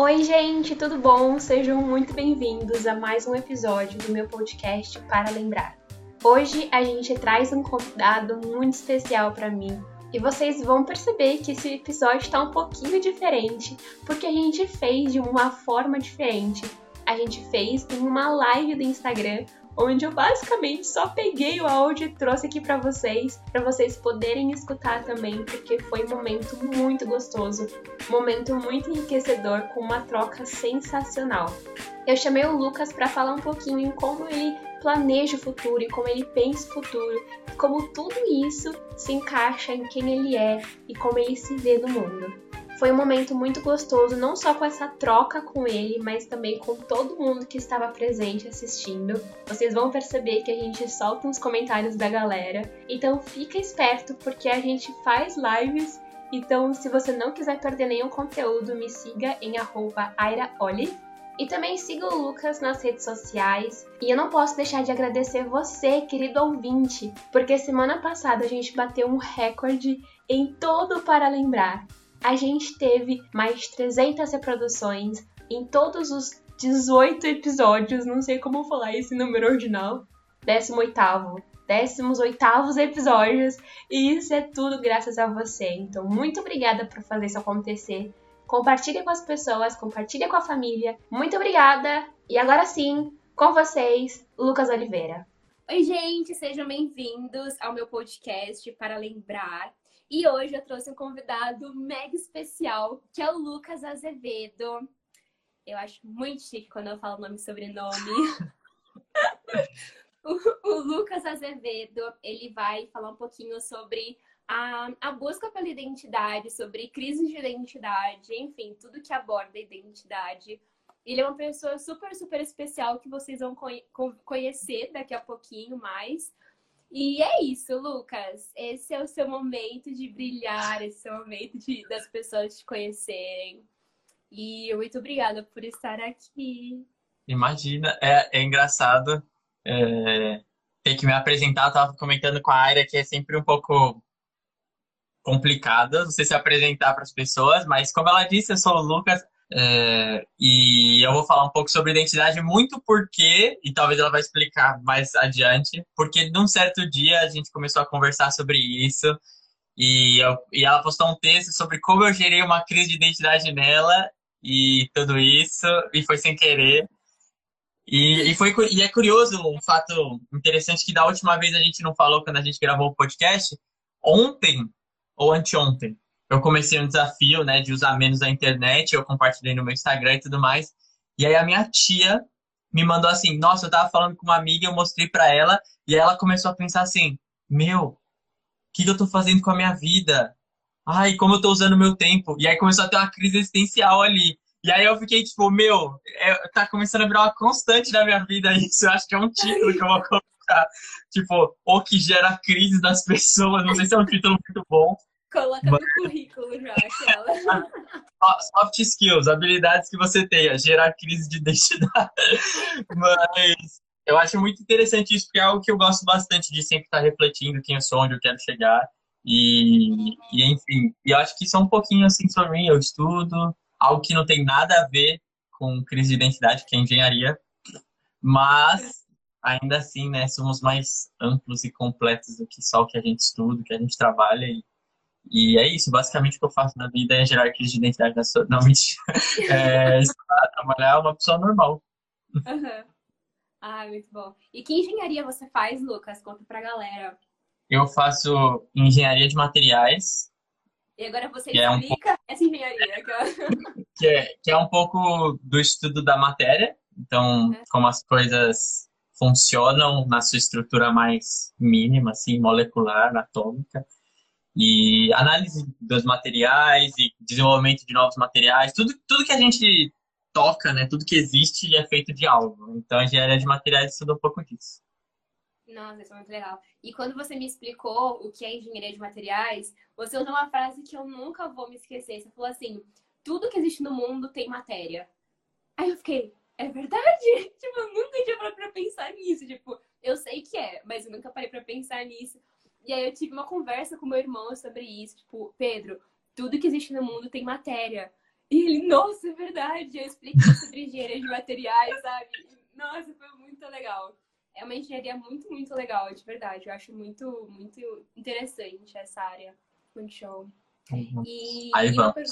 Oi, gente, tudo bom? Sejam muito bem-vindos a mais um episódio do meu podcast Para Lembrar. Hoje a gente traz um convidado muito especial para mim e vocês vão perceber que esse episódio está um pouquinho diferente porque a gente fez de uma forma diferente. A gente fez em uma live do Instagram onde eu basicamente só peguei o áudio e trouxe aqui para vocês, para vocês poderem escutar também, porque foi um momento muito gostoso, um momento muito enriquecedor com uma troca sensacional. Eu chamei o Lucas para falar um pouquinho em como ele planeja o futuro e como ele pensa o futuro, e como tudo isso se encaixa em quem ele é e como ele se vê no mundo. Foi um momento muito gostoso, não só com essa troca com ele, mas também com todo mundo que estava presente assistindo. Vocês vão perceber que a gente solta uns comentários da galera. Então fica esperto porque a gente faz lives. Então, se você não quiser perder nenhum conteúdo, me siga em airaoli. E também siga o Lucas nas redes sociais. E eu não posso deixar de agradecer você, querido ouvinte, porque semana passada a gente bateu um recorde em todo para lembrar a gente teve mais de 300 reproduções em todos os 18 episódios, não sei como falar esse número original, 18º, 18 episódios, e isso é tudo graças a você. Então, muito obrigada por fazer isso acontecer. Compartilhe com as pessoas, compartilhe com a família. Muito obrigada. E agora sim, com vocês, Lucas Oliveira. Oi, gente, sejam bem-vindos ao meu podcast para lembrar. E hoje eu trouxe um convidado mega especial, que é o Lucas Azevedo. Eu acho muito chique quando eu falo nome e sobrenome. o, o, Lucas Azevedo, ele vai falar um pouquinho sobre a, a busca pela identidade, sobre crises de identidade, enfim, tudo que aborda a identidade. Ele é uma pessoa super, super especial que vocês vão conhecer daqui a pouquinho mais. E é isso, Lucas. Esse é o seu momento de brilhar, esse é o momento de, das pessoas te conhecerem. E muito obrigada por estar aqui. Imagina, é, é engraçado é, ter que me apresentar. Eu tava comentando com a área que é sempre um pouco complicada você se apresentar para as pessoas, mas como ela disse, eu sou o Lucas, é, e eu vou falar um pouco sobre identidade, muito porque, e talvez ela vai explicar mais adiante, porque num certo dia a gente começou a conversar sobre isso, e, eu, e ela postou um texto sobre como eu gerei uma crise de identidade nela, e tudo isso, e foi sem querer. E, e, foi, e é curioso, um fato interessante que da última vez a gente não falou quando a gente gravou o podcast, ontem, ou anteontem, eu comecei um desafio, né, de usar menos a internet, eu compartilhei no meu Instagram e tudo mais. E aí a minha tia me mandou assim: "Nossa, eu tava falando com uma amiga, eu mostrei para ela, e ela começou a pensar assim: "Meu, o que, que eu tô fazendo com a minha vida? Ai, como eu tô usando o meu tempo?". E aí começou a ter uma crise existencial ali. E aí eu fiquei tipo, meu, é, tá começando a virar uma constante na minha vida isso. Eu acho que é um título que eu vou colocar. Tipo, o que gera crise das pessoas. Não sei se é um título muito bom. Coloca no currículo já aquela. Soft skills, habilidades que você tenha, gerar crise de identidade. Mas eu acho muito interessante isso, porque é algo que eu gosto bastante de sempre estar refletindo quem eu sou, onde eu quero chegar. E, e enfim, e eu acho que isso é um pouquinho assim sobre mim. Eu estudo algo que não tem nada a ver com crise de identidade, que é engenharia, mas ainda assim, né, somos mais amplos e completos do que só o que a gente estuda, o que a gente trabalha. E e é isso, basicamente o que eu faço na vida é gerar crise de identidade na sua. Não, mentira. É, estudar, trabalhar uma pessoa normal. Uhum. Ah, muito bom. E que engenharia você faz, Lucas? Conta pra galera. Eu faço engenharia de materiais. E agora você explica é um pouco... essa engenharia. que, é, que é um pouco do estudo da matéria. Então, é. como as coisas funcionam na sua estrutura mais mínima, assim, molecular, atômica e análise dos materiais e desenvolvimento de novos materiais, tudo, tudo que a gente toca, né, tudo que existe é feito de algo. Então a engenharia de materiais estuda um pouco disso. Nossa, isso é muito legal. E quando você me explicou o que é engenharia de materiais, você usou uma frase que eu nunca vou me esquecer. Você falou assim: tudo que existe no mundo tem matéria. Aí eu fiquei, é verdade? Tipo, eu nunca tinha parado pra pensar nisso. Tipo, eu sei que é, mas eu nunca parei pra pensar nisso. E aí eu tive uma conversa com meu irmão sobre isso, tipo, Pedro, tudo que existe no mundo tem matéria. E ele, nossa, é verdade, eu expliquei sobre engenharia de materiais, sabe? Nossa, foi muito legal. É uma engenharia muito, muito legal, de verdade. Eu acho muito, muito interessante essa área. Muito show. Uhum. E, Aí e uma, per-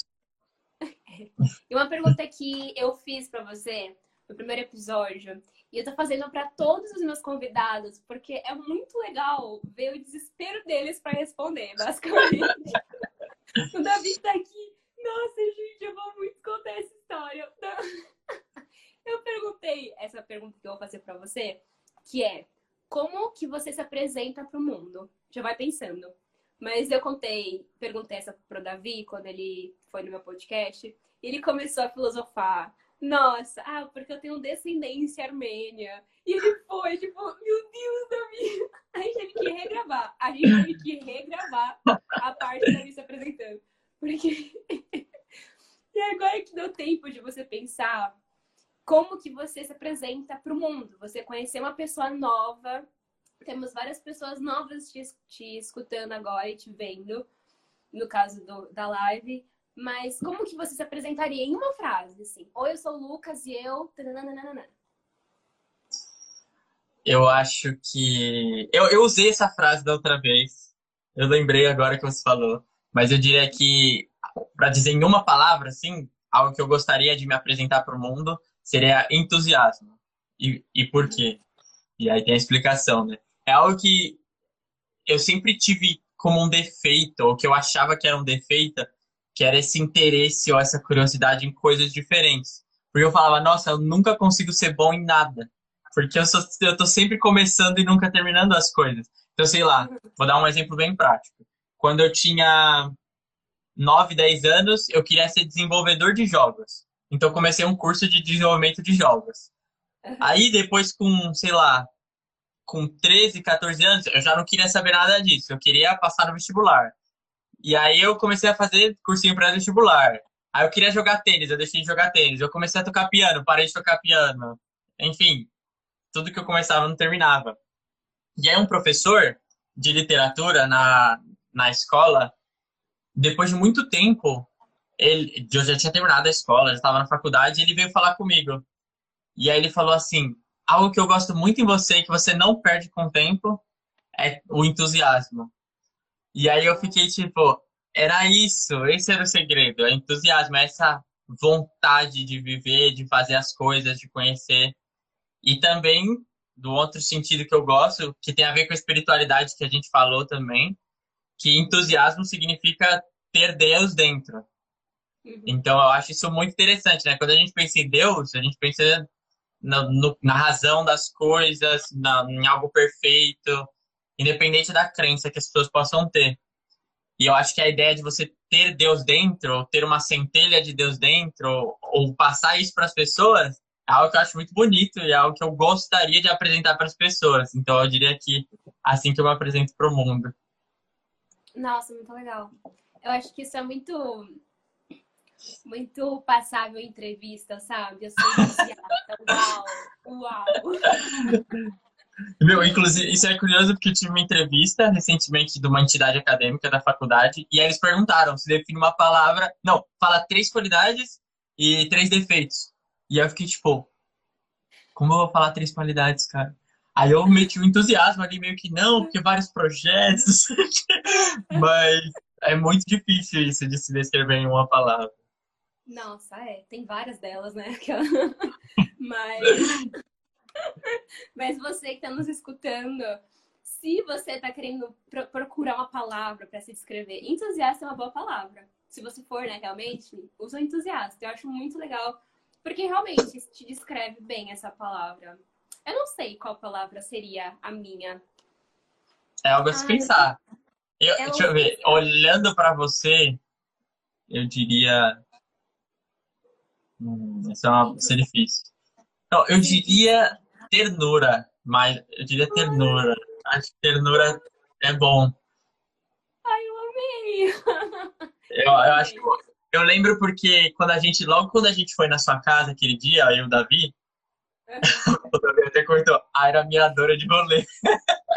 e uma pergunta que eu fiz pra você no primeiro episódio, e eu tô fazendo pra todos os meus convidados, porque é muito legal ver o desespero deles pra responder, basicamente. o Davi tá aqui. Nossa, gente, eu vou muito contar essa história. Eu perguntei essa pergunta que eu vou fazer pra você, que é como que você se apresenta pro mundo? Já vai pensando. Mas eu contei, perguntei essa pro Davi quando ele foi no meu podcast, e ele começou a filosofar. Nossa, ah, porque eu tenho descendência armênia. E ele foi, tipo, meu Deus, Davi. A gente teve que regravar. A gente teve que regravar a parte da se apresentando. Porque. e agora que deu tempo de você pensar como que você se apresenta para o mundo. Você conhecer uma pessoa nova. Temos várias pessoas novas te, te escutando agora e te vendo, no caso do, da live. Mas como que você se apresentaria em uma frase, assim? Oi, eu sou o Lucas e eu... Eu acho que. Eu, eu usei essa frase da outra vez. Eu lembrei agora que você falou. Mas eu diria que, para dizer em uma palavra, assim, algo que eu gostaria de me apresentar para o mundo seria entusiasmo. E, e por quê? E aí tem a explicação, né? É algo que eu sempre tive como um defeito, ou que eu achava que era um defeito, que era esse interesse ou essa curiosidade em coisas diferentes. Porque eu falava, nossa, eu nunca consigo ser bom em nada. Porque eu, sou, eu tô sempre começando e nunca terminando as coisas. Então, sei lá, vou dar um exemplo bem prático. Quando eu tinha 9, 10 anos, eu queria ser desenvolvedor de jogos. Então, comecei um curso de desenvolvimento de jogos. Aí, depois, com, sei lá, com 13, 14 anos, eu já não queria saber nada disso. Eu queria passar no vestibular. E aí, eu comecei a fazer cursinho pré-vestibular. Aí, eu queria jogar tênis, eu deixei de jogar tênis. Eu comecei a tocar piano, parei de tocar piano. Enfim, tudo que eu começava não terminava. E aí, um professor de literatura na, na escola, depois de muito tempo, ele, eu já tinha terminado a escola, já estava na faculdade, ele veio falar comigo. E aí ele falou assim: algo que eu gosto muito em você, que você não perde com o tempo, é o entusiasmo. E aí eu fiquei tipo, era isso, esse era o segredo, é entusiasmo, é essa vontade de viver, de fazer as coisas, de conhecer. E também, do outro sentido que eu gosto, que tem a ver com a espiritualidade que a gente falou também, que entusiasmo significa ter Deus dentro. Então, eu acho isso muito interessante, né? Quando a gente pensa em Deus, a gente pensa no, no, na razão das coisas, na, em algo perfeito, independente da crença que as pessoas possam ter. E eu acho que a ideia de você ter Deus dentro, ou ter uma centelha de Deus dentro, ou, passar isso para as pessoas, é algo que eu acho muito bonito e é algo que eu gostaria de apresentar para as pessoas. Então, eu diria que assim que eu me apresento para o mundo. Nossa, muito legal. Eu acho que isso é muito muito passável em entrevista, sabe? Eu sou. Uau! Uau! Meu, inclusive, isso é curioso porque eu tive uma entrevista recentemente de uma entidade acadêmica da faculdade e aí eles perguntaram se define uma palavra. Não, fala três qualidades e três defeitos. E aí eu fiquei tipo, como eu vou falar três qualidades, cara? Aí eu meti o entusiasmo ali, meio que não, porque vários projetos. Mas é muito difícil isso de se descrever em uma palavra. Nossa, é. Tem várias delas, né? Mas, mas você que está nos escutando, se você está querendo pro procurar uma palavra para se descrever, entusiasta é uma boa palavra. Se você for, né, realmente, usa entusiasta. Eu acho muito legal, porque realmente te descreve bem essa palavra. Eu não sei qual palavra seria a minha. É algo a se pensar. Eu, É deixa eu ver, olhando para você, eu diria. Hum, isso é uma, isso é difícil. Não, eu diria ternura, mas eu diria ternura. Acho que ternura é bom. Ai, eu amei! Eu, eu acho que eu lembro porque quando a gente, logo quando a gente foi na sua casa aquele dia, eu e o Davi, o Davi até cortou, ah, era miradora de rolê.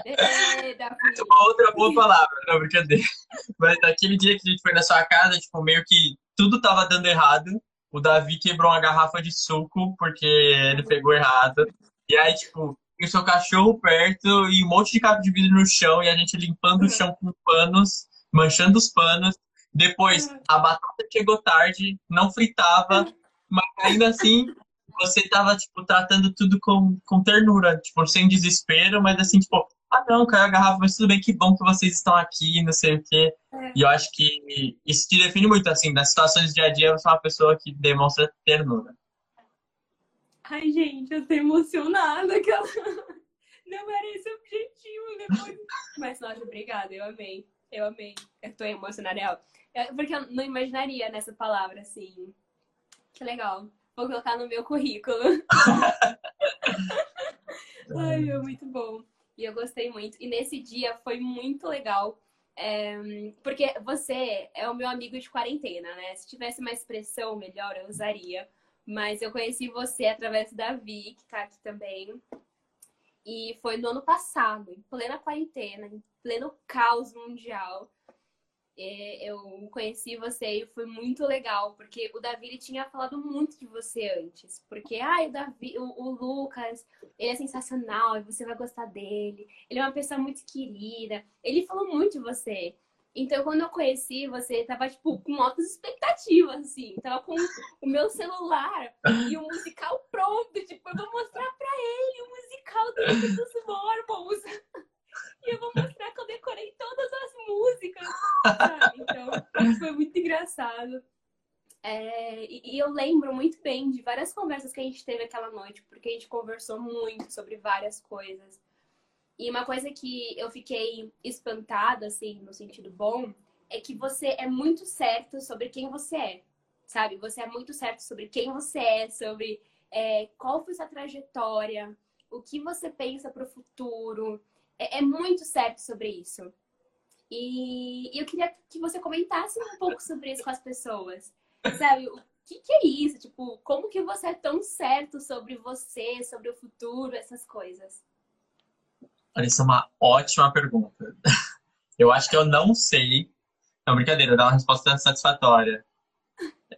Ei, Davi. Uma outra boa palavra, não, brincadeira. Mas naquele dia que a gente foi na sua casa, tipo, meio que tudo tava dando errado o Davi quebrou uma garrafa de suco porque ele pegou errado. E aí, tipo, tem o seu cachorro perto e um monte de caco de vidro no chão e a gente limpando o chão com panos, manchando os panos. Depois, a batata chegou tarde, não fritava, mas ainda assim você tava, tipo, tratando tudo com, com ternura, tipo, sem desespero, mas assim, tipo, ah não, caiu a garrafa, mas tudo bem, que bom que vocês estão aqui, não sei o quê. É. E eu acho que isso te define muito, assim, nas situações do dia a dia, você é uma pessoa que demonstra ternura. Ai, gente, eu tô emocionada. Aquela... Não era esse o objetivo depois. Mas, nossa, obrigada, eu amei. Eu amei. Eu tô emocionada, real. Porque eu não imaginaria nessa palavra, assim. Que legal. Vou colocar no meu currículo. Ai, é muito bom. E eu gostei muito. E nesse dia foi muito legal. É, porque você é o meu amigo de quarentena, né? Se tivesse uma expressão melhor, eu usaria. Mas eu conheci você através da Vi, que tá aqui também. E foi no ano passado, em plena quarentena, em pleno caos mundial. É, eu conheci você e foi muito legal, porque o Davi ele tinha falado muito de você antes. Porque, ah, o, Davi, o, o Lucas, ele é sensacional e você vai gostar dele. Ele é uma pessoa muito querida. Ele falou muito de você. Então, quando eu conheci, você tava, tipo, com altas expectativas, assim. Tava com o meu celular e o musical pronto. Tipo, eu vou mostrar pra ele o musical do dos Mormons. E eu vou mostrar que eu decorei todas as músicas, sabe? Então, foi muito engraçado. É, e, e, eu lembro muito bem de várias conversas que a gente teve aquela noite, porque a gente conversou muito sobre várias coisas. E uma coisa que eu fiquei espantada, assim, no sentido bom, é que você é muito certo sobre quem você é, sabe? Você é muito certo sobre quem você é, sobre é, qual foi sua trajetória, o que você pensa para o futuro. É, é, muito certo sobre isso. E, e eu queria que você comentasse um pouco sobre isso com as pessoas. Sabe, o que, que é isso? Tipo, como que você é tão certo sobre você, sobre o futuro, essas coisas? Isso é uma ótima pergunta. Eu acho que eu não sei. Não, brincadeira, dá uma resposta satisfatória.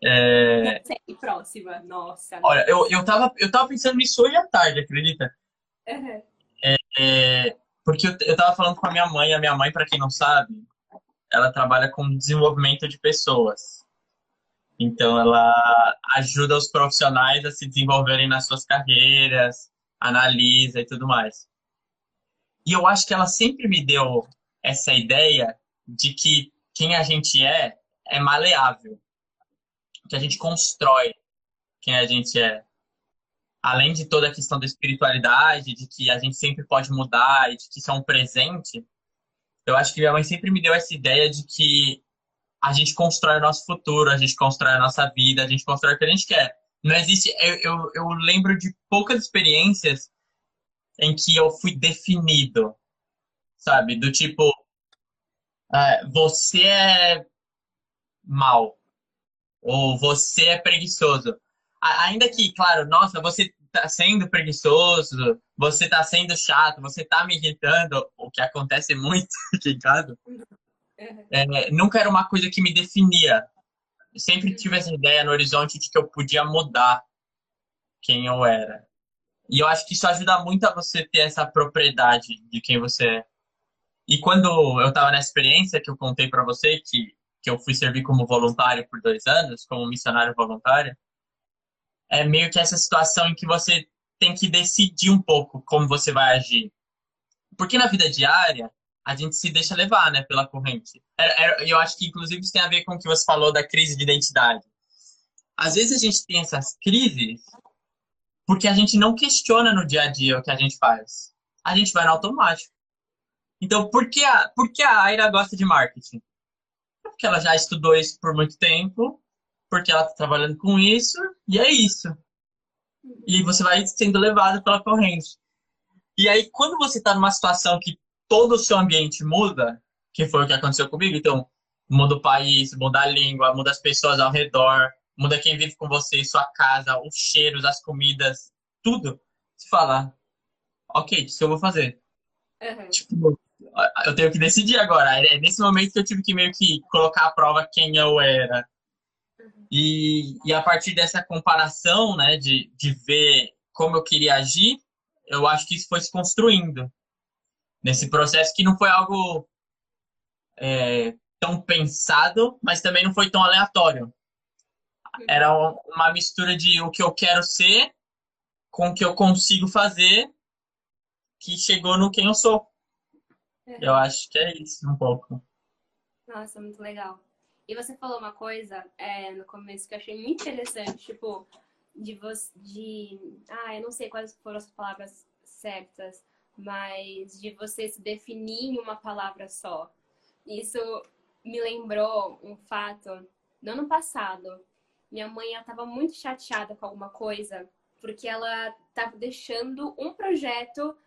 É... próxima, nossa. Olha, eu, eu, tava, eu tava pensando nisso hoje à tarde, acredita? Uhum. É, é, porque eu, eu tava falando com a minha mãe, a minha mãe, para quem não sabe, ela trabalha com desenvolvimento de pessoas. Então, ela ajuda os profissionais a se desenvolverem nas suas carreiras, analisa e tudo mais. E eu acho que ela sempre me deu essa ideia de que quem a gente é é maleável, que a gente constrói quem a gente é. Além de toda a questão da espiritualidade, de que a gente sempre pode mudar e de que isso é um presente, eu acho que minha mãe sempre me deu essa ideia de que a gente constrói o nosso futuro, a gente constrói a nossa vida, a gente constrói o que a gente quer. Não existe. Eu, eu, eu lembro de poucas experiências em que eu fui definido, sabe? Do tipo, uh, você é mal, ou você é preguiçoso. Ainda que, claro, nossa, você tá sendo preguiçoso, você tá sendo chato, você tá me irritando, o que acontece muito aqui em casa. É, nunca era uma coisa que me definia. Eu sempre tive essa ideia no horizonte de que eu podia mudar quem eu era. E eu acho que isso ajuda muito a você ter essa propriedade de quem você é. E quando eu estava nessa experiência que eu contei para você, que, que eu fui servir como voluntário por dois anos, como missionário voluntário, é meio que essa situação em que você tem que decidir um pouco como você vai agir. Porque na vida diária, a gente se deixa levar, né, pela corrente. É, é, eu acho que, inclusive, isso tem a ver com o que você falou da crise de identidade. Às vezes a gente tem essas crises porque a gente não questiona no dia a dia o que a gente faz. A gente vai no automático. Então, por que a, por que a Aira gosta de marketing? Porque ela já estudou isso por muito tempo, porque ela está trabalhando com isso, e é isso. E você vai sendo levado pela corrente. E aí, quando você está numa situação que todo o seu ambiente muda, que foi o que aconteceu comigo, então, muda o país, muda a língua, muda as pessoas ao redor, muda quem vive com você, sua casa, os cheiros, as comidas, tudo. Você fala, ok, o que eu vou fazer? Uhum. Tipo, eu tenho que decidir agora. É nesse momento que eu tive que meio que colocar à prova quem eu era. Uhum. E, e a partir dessa comparação, né, de, de ver como eu queria agir, eu acho que isso foi se construindo nesse processo que não foi algo é, tão pensado, mas também não foi tão aleatório. Era uma mistura de o que eu quero ser com o que eu consigo fazer que chegou no quem eu sou. É. Eu acho que é isso um pouco. Nossa, muito legal. E você falou uma coisa é, no começo que eu achei muito interessante, tipo, de você. De, ah, eu não sei quais foram as palavras certas, mas de você se definir em uma palavra só. Isso me lembrou um fato no ano passado. Minha mãe estava muito chateada com alguma coisa porque ela estava deixando um projeto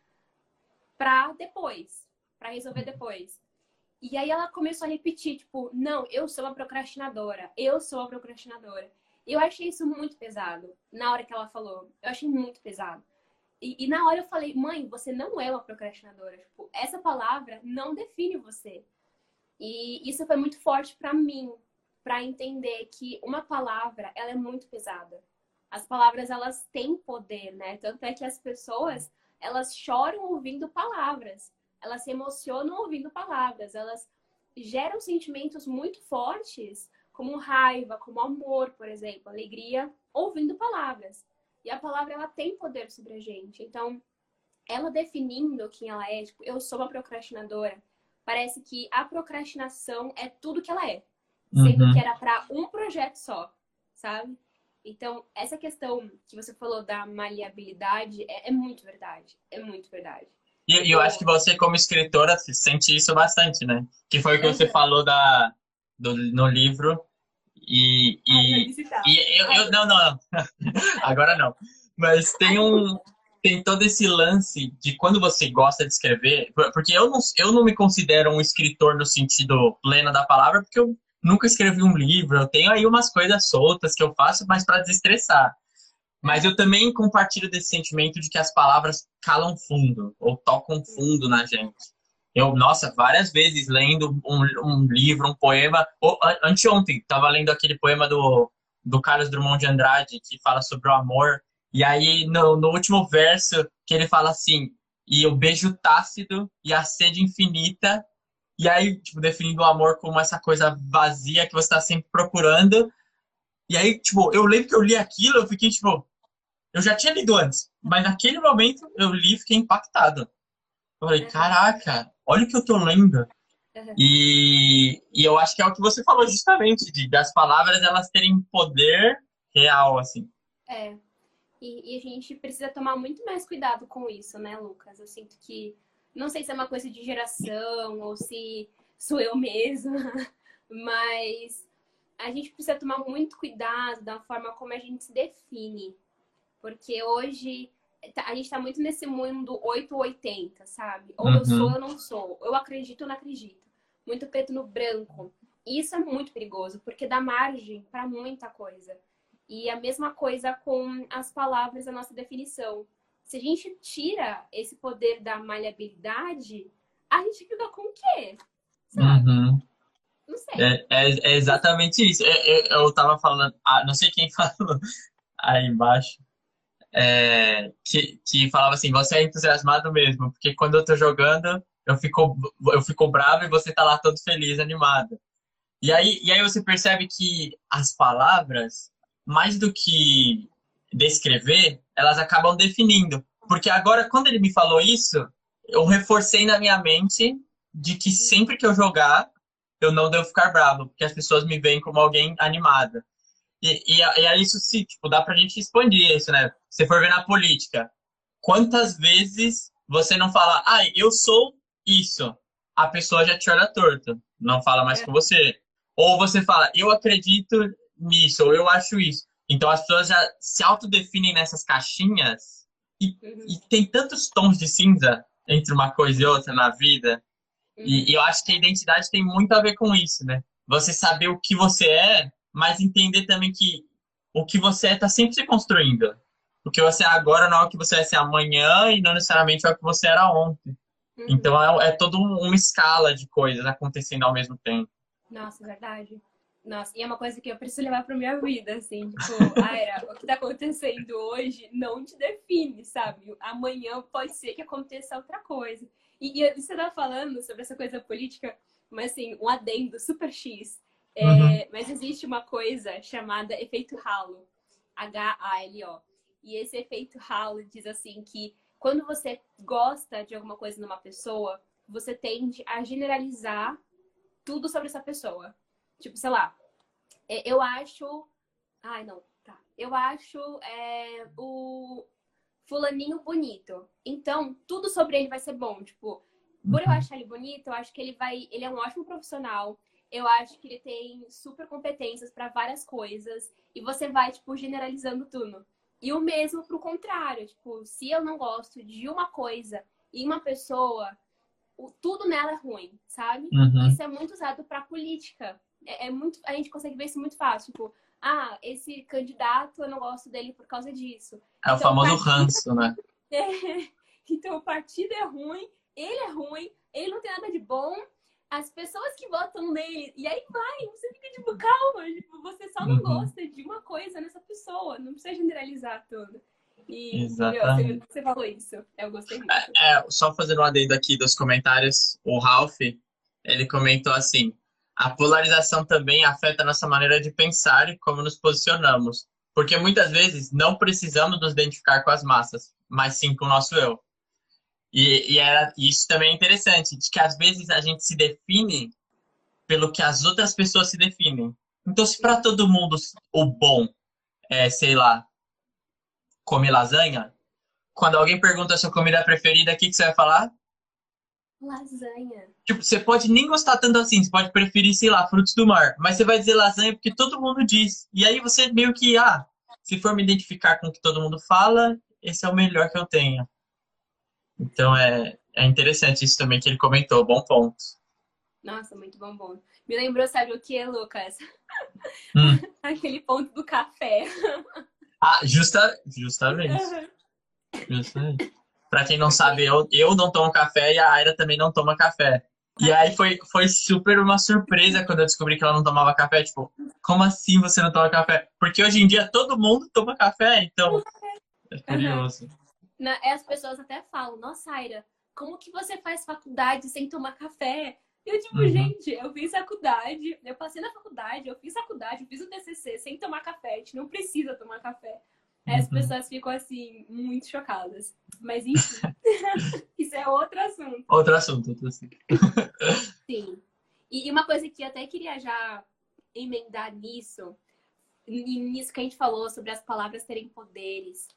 para depois, para resolver depois. E aí ela começou a repetir, tipo, não, eu sou uma procrastinadora, eu sou uma procrastinadora. Eu achei isso muito pesado, na hora que ela falou. Eu achei muito pesado. E, e, na hora eu falei, mãe, você não é uma procrastinadora. Tipo, essa palavra não define você. E isso foi muito forte para mim, para entender que uma palavra, ela é muito pesada. As palavras, elas têm poder, né? Tanto é que as pessoas, elas choram ouvindo palavras. Elas se emocionam ouvindo palavras. Elas geram sentimentos muito fortes, como raiva, como amor, por exemplo, alegria, ouvindo palavras. E a palavra ela tem poder sobre a gente. Então, ela definindo quem ela é, tipo, eu sou uma procrastinadora, parece que a procrastinação é tudo que ela é. Sendo uhum. que era para um projeto só, sabe? Então, essa questão que você falou da maleabilidade é, é muito verdade. É muito verdade. E eu, eu acho que você, como escritora, sente isso bastante, né? Que foi o que você falou da, do, no livro e, e, e eu, eu, não, não, agora não. Mas tem um, tem todo esse lance de quando você gosta de escrever, porque eu não, eu não me considero um escritor no sentido pleno da palavra, porque eu nunca escrevi um livro, eu tenho aí umas coisas soltas que eu faço, mas para desestressar. Mas eu também compartilho desse sentimento de que as palavras calam fundo, ou tocam fundo na gente. Eu, nossa, várias vezes lendo um, um livro, um poema. Ou, anteontem, estava lendo aquele poema do, do Carlos Drummond de Andrade, que fala sobre o amor. E aí, no, no último verso, que ele fala assim: e o beijo tácido e a sede infinita. E aí, tipo, definindo o amor como essa coisa vazia que você está sempre procurando. E aí, tipo, eu lembro que eu li aquilo, eu fiquei, tipo, eu já tinha lido antes, mas naquele momento eu li e fiquei impactado. Eu falei, caraca, olha o que eu tô lendo. Uhum. E, e eu acho que é o que você falou justamente, de das palavras elas terem poder real, assim. É. E, e, a gente precisa tomar muito mais cuidado com isso, né, Lucas? Eu sinto que. Não sei se é uma coisa de geração ou se sou eu mesma, mas a gente precisa tomar muito cuidado da forma como a gente se define. Porque hoje Tá, a gente tá muito nesse mundo 880, sabe? Ou uhum. eu sou ou eu não sou. Eu acredito ou não acredito. Muito preto no branco. E isso é muito perigoso, porque dá margem para muita coisa. E a mesma coisa com as palavras da nossa definição. Se a gente tira esse poder da maleabilidade, a gente fica com o quê? Sabe? Uhum. Não sei. É, é, é exatamente isso. Eu, é, eu, eu tava falando, ah, não sei quem falou aí embaixo, é, que, que falava assim, você é entusiasmado mesmo, porque quando eu tô jogando, eu fico, eu fico bravo e você tá lá todo feliz, animado. E aí, e aí você percebe que as palavras, mais do que descrever, elas acabam definindo. Porque agora, quando ele me falou isso, eu reforcei na minha mente de que sempre que eu jogar, eu não devo ficar bravo, porque as pessoas me veem como alguém animada. E, e, e aí isso se, tipo, dá pra gente expandir isso, né? Se for ver na política, quantas vezes você não fala, ai, ah, eu sou isso? A pessoa já te olha torto, não fala mais é. com você. Ou você fala, eu acredito nisso, ou eu acho isso. Então as pessoas já se autodefinem nessas caixinhas e, uhum. e, tem tantos tons de cinza entre uma coisa e outra na vida. Uhum. E, e eu acho que a identidade tem muito a ver com isso, né? Você saber o que você é mas entender também que o que você está sempre se construindo. O que você é agora não é o que você vai ser amanhã e não necessariamente é o que você era ontem. Uhum. Então é, é toda uma escala de coisas acontecendo ao mesmo tempo. Nossa, verdade. Nossa, e é uma coisa que eu preciso levar pra minha vida, assim, tipo, Aira, o que tá acontecendo hoje não te define, sabe? Amanhã pode ser que aconteça outra coisa. E, e você tá falando sobre essa coisa política, mas assim, um adendo super X. É, uhum. Mas existe uma coisa chamada efeito halo. H-A-L-O. E esse efeito halo diz assim que quando você gosta de alguma coisa numa pessoa, você tende a generalizar tudo sobre essa pessoa. Tipo, sei lá, é, eu acho. Ai, não, tá. Eu acho é, o fulaninho bonito. Então, tudo sobre ele vai ser bom. Tipo, por eu uhum. achar ele bonito, eu acho que ele vai. Ele é um ótimo profissional. Eu acho que ele tem super competências para várias coisas. E você vai, tipo, generalizando tudo. E o mesmo pro contrário. Tipo, se eu não gosto de uma coisa e uma pessoa, tudo nela é ruim, sabe? Uhum. Isso é muito usado para política. É, é, muito, a gente consegue ver isso muito fácil. Tipo, ah, esse candidato eu não gosto dele por causa disso. É então, o famoso o partido... ranço, né? É, então o partido é ruim, ele é ruim, ele não tem nada de bom. As pessoas que votam nele, e aí vai, você fica tipo, calma, tipo, você só não uhum. gosta de uma coisa nessa pessoa, não precisa generalizar tudo. E Exatamente. Meu, você, você, falou isso, eu gostei muito. É, é, só fazendo um adendo aqui dos comentários, o Ralph, ele comentou assim, a polarização também afeta a nossa maneira de pensar e como nos posicionamos, porque muitas vezes não precisamos nos identificar com as massas, mas sim com o nosso eu. E, e era, isso também é interessante, de que às vezes a gente se define pelo que as outras pessoas se definem. Então, se para todo mundo o bom é, sei lá, comer lasanha, quando alguém pergunta a sua comida preferida, o que, que você vai falar? Lasanha. Tipo, você pode nem gostar tanto assim, você pode preferir, sei lá, frutos do mar. Mas você vai dizer lasanha porque todo mundo diz. E aí você meio que, ah, se for me identificar com o que todo mundo fala, esse é o melhor que eu tenho. Então é, é interessante isso também que ele comentou. Bom ponto. Nossa, muito bom ponto. Me lembrou, sabe o que, Lucas? Hum. Aquele ponto do café. Ah, justa, justamente. Justamente. Pra quem não sabe, eu, eu não tomo café e a Aira também não toma café. E aí foi, foi super uma surpresa quando eu descobri que ela não tomava café. Tipo, como assim você não toma café? Porque hoje em dia todo mundo toma café, então. É curioso. Uhum. as pessoas até falam, nossa, Aira, como que você faz faculdade sem tomar café? Eu, tipo, uhum. gente, eu fiz faculdade, eu passei na faculdade, eu fiz faculdade, eu fiz o TCC sem tomar café, a gente não precisa tomar café. As uhum. pessoas ficam assim, muito chocadas. Mas enfim, isso é outro assunto. Outro assunto, outro assunto. Sim. E uma coisa que eu até queria já emendar nisso, nisso que a gente falou sobre as palavras terem poderes.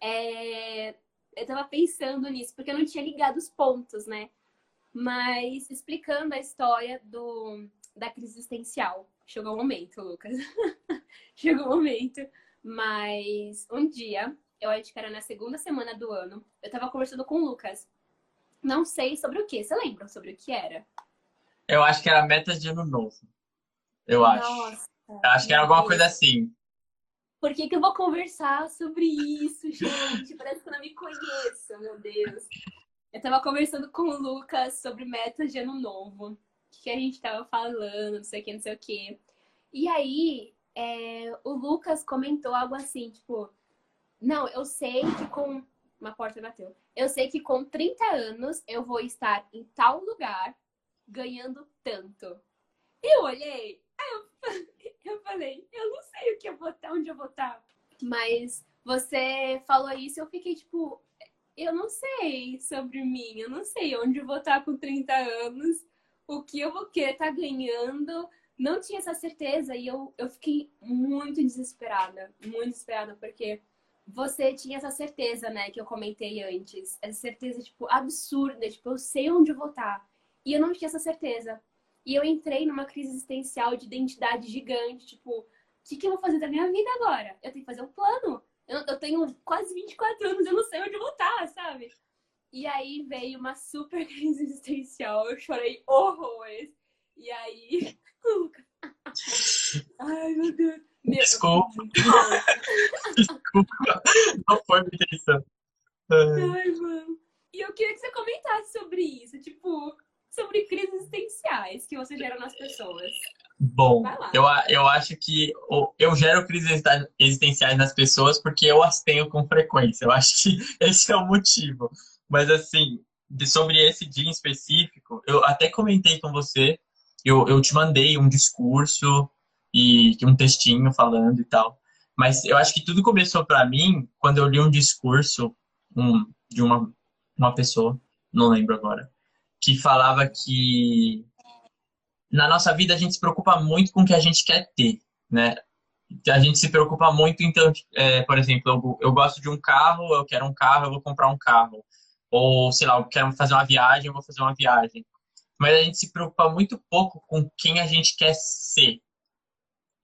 É... Eu tava pensando nisso, porque eu não tinha ligado os pontos, né? Mas explicando a história do, da crise existencial. Chegou o momento, Lucas. Chegou o momento mas um dia, eu acho que era na segunda semana do ano, eu tava conversando com o Lucas. Não sei sobre o que. Você lembra sobre o que era? Eu acho que era metas de ano novo. Eu acho. Nossa, eu acho que era alguma coisa assim. Por que, que eu vou conversar sobre isso, gente? Parece que eu não me conheço, meu Deus. Eu tava conversando com o Lucas sobre metas de ano novo. O que a gente tava falando, não sei o que, não sei o que. E aí, é, o Lucas comentou algo assim, tipo, não, eu sei que com. Uma porta bateu. Eu sei que com 30 anos eu vou estar em tal lugar ganhando tanto. Eu olhei, eu, eu falei, eu não sei o que eu vou estar, onde eu vou estar. Mas você falou isso eu fiquei tipo, eu não sei sobre mim, eu não sei onde eu vou estar com 30 anos, o que eu vou querer estar ganhando não tinha essa certeza e eu, eu fiquei muito desesperada, muito desesperada, porque você tinha essa certeza, né, que eu comentei antes, essa certeza, tipo, absurda, tipo, eu sei onde estar. E eu não tinha essa certeza. E eu entrei numa crise existencial de identidade gigante, tipo, o que, que eu vou fazer da minha vida agora? Eu tenho que fazer um plano. Eu, eu tenho quase 24 anos, eu não sei onde estar, sabe? E aí veio uma super crise existencial, eu chorei horrores. E aí Ai, meu Deus. Meu... Desculpa. Desculpa. Não foi minha intenção. Ai, mano. E eu queria que você comentasse sobre isso, tipo, sobre crises existenciais que você gera nas pessoas. Bom, eu, eu acho que eu gero crises existenciais nas pessoas porque eu as tenho com frequência. Eu acho que esse é o motivo. Mas, assim, sobre esse dia em específico, eu até comentei com você, eu, eu te mandei um discurso e um textinho falando e tal. Mas eu acho que tudo começou para mim quando eu li um discurso um, de uma, uma pessoa, não lembro agora, que falava que na nossa vida a gente se preocupa muito com o que a gente quer ter, né? A gente se preocupa muito, então, é, por exemplo, eu, eu gosto de um carro, eu quero um carro, eu vou comprar um carro. Ou, sei lá, eu quero fazer uma viagem, eu vou fazer uma viagem. Mas a gente se preocupa muito pouco com quem a gente quer ser.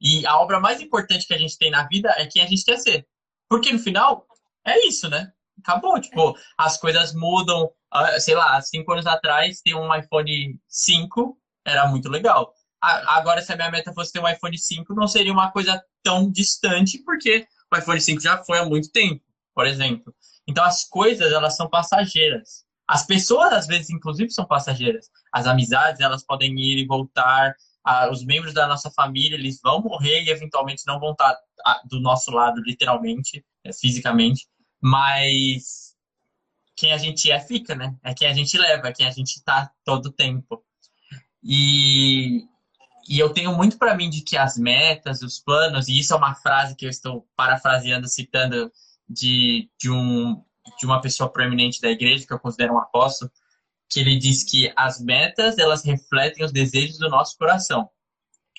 E a obra mais importante que a gente tem na vida é quem a gente quer ser. Porque no final, é isso, né? Acabou, tipo, as coisas mudam. Ah, sei lá, cinco anos atrás, ter um iPhone 5 era muito legal. Agora, se a minha meta fosse ter um iPhone 5, não seria uma coisa tão distante, porque o iPhone 5 já foi há muito tempo, por exemplo. Então, as coisas, elas são passageiras. As pessoas, às vezes, inclusive, são passageiras. As amizades, elas podem ir e voltar. Os membros da nossa família, eles vão morrer e, eventualmente, não vão estar do nosso lado, literalmente, é, fisicamente. Mas quem a gente é, fica, né? É quem a gente leva, é quem a gente está todo tempo. E, e eu tenho muito para mim de que as metas, os planos, e isso é uma frase que eu estou parafraseando, citando de, de, um, de uma pessoa proeminente da igreja, que eu considero um apóstolo, que ele diz que as metas, elas refletem os desejos do nosso coração.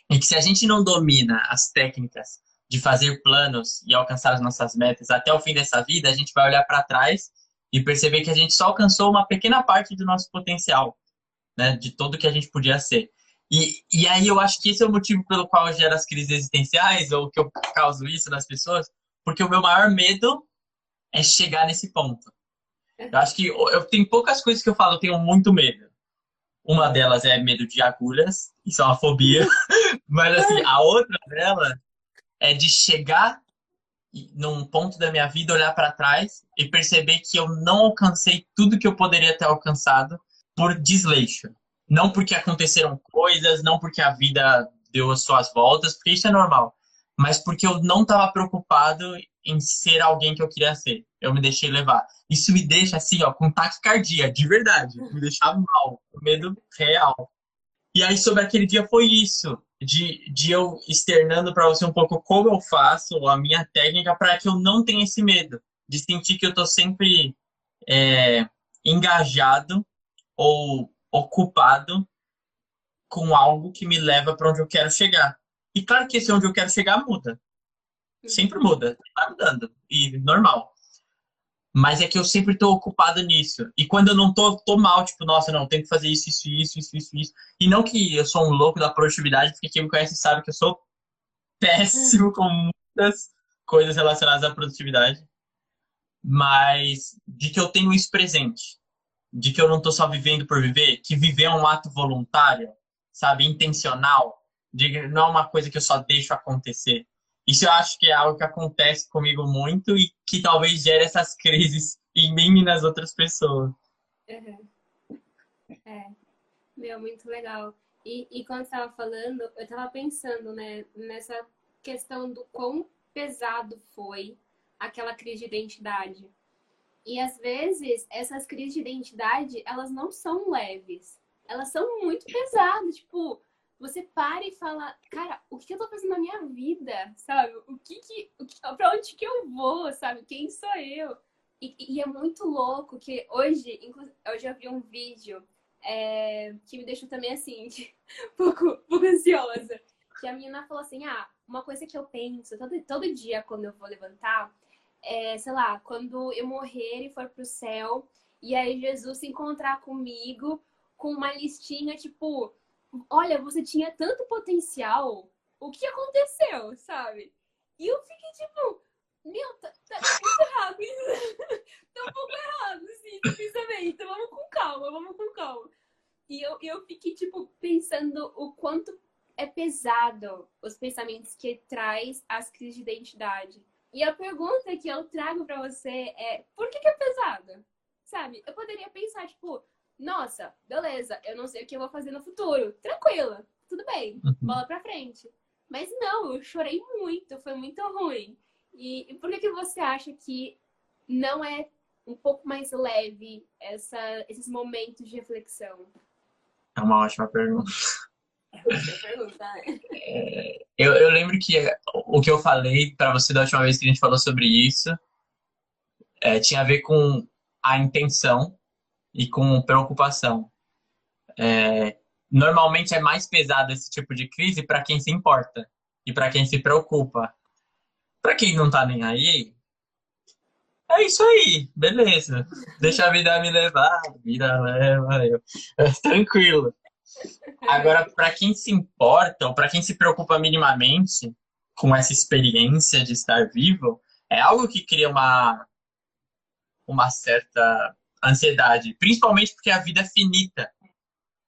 E que se a gente não domina as técnicas de fazer planos e alcançar as nossas metas até o fim dessa vida, a gente vai olhar para trás e perceber que a gente só alcançou uma pequena parte do nosso potencial né, de tudo que a gente podia ser. E, e aí eu acho que esse é o motivo pelo qual eu gero as crises existenciais, ou que eu causo isso nas pessoas, porque o meu maior medo é chegar nesse ponto. Eu acho que eu tenho poucas coisas que eu falo, eu tenho muito medo. Uma delas é medo de agulhas, isso é uma fobia. Mas assim, a outra dela é de chegar num ponto da minha vida, olhar para trás e perceber que eu não alcancei tudo que eu poderia ter alcançado por desleixo. Não porque aconteceram coisas, não porque a vida deu as suas voltas, porque isso é normal. Mas porque eu não estava preocupado em ser alguém que eu queria ser. Eu me deixei levar. Isso me deixa assim, ó, com taquicardia, de verdade. Me deixava mal, com medo real. E aí, sobre aquele dia, foi isso. De, de eu externando para você um pouco como eu faço, a minha técnica, para que eu não tenha esse medo. De sentir que eu estou sempre é, engajado ou ocupado com algo que me leva para onde eu quero chegar. E claro que esse onde eu quero chegar muda. Sempre muda, tá mudando. E normal. Mas é que eu sempre estou ocupado nisso. E quando eu não tô, tô mal, tipo, nossa, não, tenho que fazer isso, isso, isso, isso, isso, isso. E não que eu sou um louco da produtividade, porque quem me conhece sabe que eu sou péssimo com muitas coisas relacionadas à produtividade. Mas de que eu tenho isso presente de que eu não estou só vivendo por viver, que viver é um ato voluntário, sabe, intencional, de não é uma coisa que eu só deixo acontecer. Isso eu acho que é algo que acontece comigo muito e que talvez gere essas crises em mim e nas outras pessoas. Uhum. É, meu, muito legal. E, e quando você estava falando, eu estava pensando, né, nessa questão do quão pesado foi aquela crise de identidade. E às vezes essas crises de identidade, elas não são leves. Elas são muito pesadas, tipo, você para e fala, cara, o que eu tô fazendo na minha vida, sabe? O que que, o que pra onde que eu vou, sabe? Quem sou eu? E, e é muito louco que hoje, hoje eu vi um vídeo é, que me deixou também assim, um pouco, pouco ansiosa. Que a menina falou assim: ah, uma coisa que eu penso todo, todo dia quando eu vou levantar é, sei lá, quando eu morrer e for pro céu, e aí Jesus se encontrar comigo com uma listinha tipo, olha, você tinha tanto potencial, o que aconteceu, sabe? E eu fiquei tipo, meu, tá, tá, tá muito errado isso. tá um pouco errado, sim, esse pensamento. Então vamos com calma, vamos com calma. E eu, eu fiquei, tipo, pensando o quanto é pesado os pensamentos que traz as crises de identidade. E a pergunta que eu trago para você é: por que, que é pesado? Sabe? Eu poderia pensar, tipo, nossa, beleza, eu não sei o que eu vou fazer no futuro. Tranquila. tudo bem, Uhum. bola pra frente. Mas não, eu chorei muito, foi muito ruim. E, e por que, que você acha que não é um pouco mais leve essa, esses momentos de reflexão? É uma ótima pergunta. Pergunta, né? Eu, eu lembro que o que eu falei pra você da última vez que a gente falou sobre isso é, tinha a ver com a intenção e com preocupação. É, normalmente é mais pesado esse tipo de crise para quem se importa e para quem se preocupa. Para quem não tá nem aí, é isso aí, beleza. Deixa a vida me levar, a vida leva eu. É tranquilo. Agora, para quem se importa ou para quem se preocupa minimamente com essa experiência de estar vivo, é algo que cria uma uma certa ansiedade, principalmente porque a vida é finita.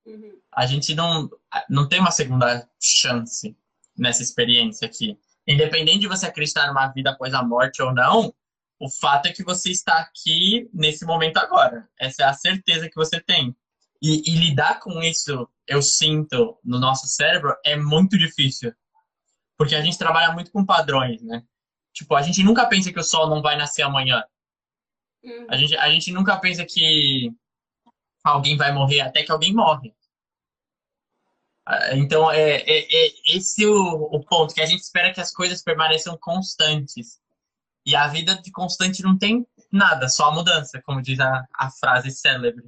Uhum. A gente não não tem uma segunda chance nessa experiência aqui. Independente de você acreditar numa vida após a morte ou não, o fato é que você está aqui nesse momento agora. Essa é a certeza que você tem. E, e lidar com isso, eu sinto, no nosso cérebro, é muito difícil. Porque a gente trabalha muito com padrões, né? Tipo, a gente nunca pensa que o sol não vai nascer amanhã. Uhum. A gente, a gente nunca pensa que alguém vai morrer até que alguém morre. Ah, Então, é, é, é esse o, o ponto, que a gente espera que as coisas permaneçam constantes. E a vida de constante não tem nada, só a mudança, como diz a, a frase célebre.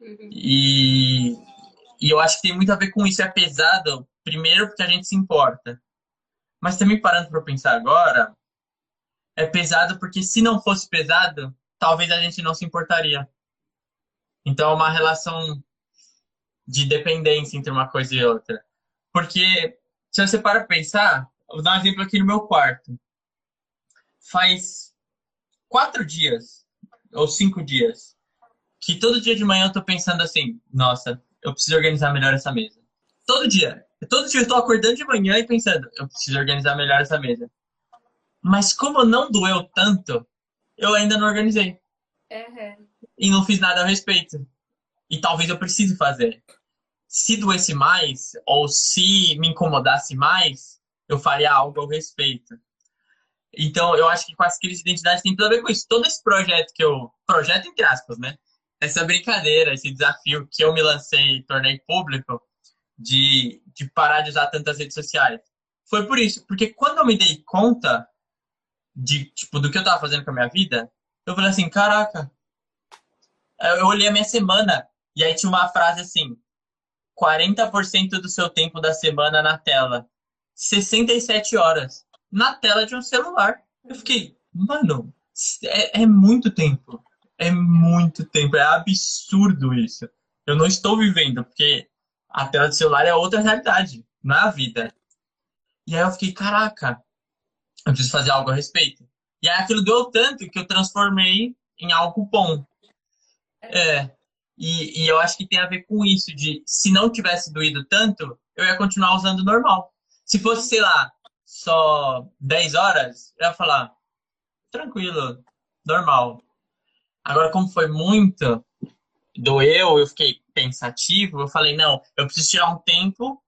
Uhum. E, e eu acho que tem muito a ver com isso. É pesado, primeiro porque a gente se importa. Mas também parando para pensar agora, é pesado porque se não fosse pesado, talvez a gente não se importaria. Então é uma relação de dependência entre uma coisa e outra. Porque se você para pensar, vou dar um exemplo aqui no meu quarto. Faz quatro dias ou cinco dias que todo dia de manhã eu tô pensando assim, nossa, eu preciso organizar melhor essa mesa. Todo dia. Todo dia eu tô acordando de manhã e pensando, eu preciso organizar melhor essa mesa. Mas como não doeu tanto, eu ainda não organizei. Uhum. E não fiz nada a respeito. E talvez eu precise fazer. Se doesse mais, ou se me incomodasse mais, eu faria algo ao respeito. Então, eu acho que com as crises de identidade tem tudo a ver com isso. Todo esse projeto que eu. Projeto entre aspas, né? Essa brincadeira, esse desafio que eu me lancei e tornei público de, de parar de usar tantas redes sociais. Foi por isso. Porque quando eu me dei conta de, tipo, do que eu tava fazendo com a minha vida, eu falei assim, caraca. Eu olhei a minha semana e aí tinha uma frase assim: 40% do seu tempo da semana na tela. 67 horas na tela de um celular. Eu fiquei, mano, é, é muito tempo. É muito tempo. É absurdo isso. Eu não estou vivendo, porque a tela do celular é outra realidade, não é a vida. E aí eu fiquei, caraca, eu preciso fazer algo a respeito. E aí aquilo deu tanto que eu transformei em algo bom. É. E, e eu acho que tem a ver com isso, de se não tivesse doído tanto, eu ia continuar usando normal. Se fosse, sei lá, só 10 horas, eu ia falar, tranquilo, normal. Agora, como foi muito, doeu, eu fiquei pensativo, eu falei, não, eu preciso tirar um tempo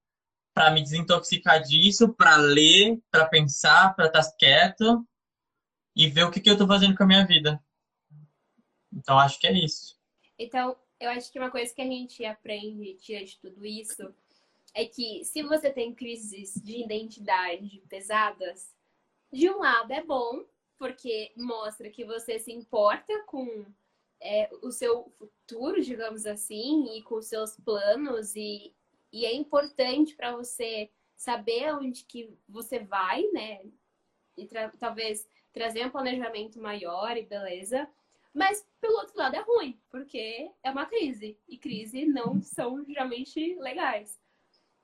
para me desintoxicar disso, para ler, para pensar, para estar quieto e ver o que, que eu tô fazendo com a minha vida. Então, acho que é isso. Então, eu acho que uma coisa que a gente aprende, tira de tudo isso, é que se você tem crises de identidade pesadas, de um lado é bom, porque mostra que você se importa com é, o seu futuro, digamos assim, e com seus planos, e, e é importante para você saber onde que você vai, né? E tra talvez trazer um planejamento maior e beleza. Mas, pelo outro lado, é ruim, porque é uma crise. E crise não são geralmente legais.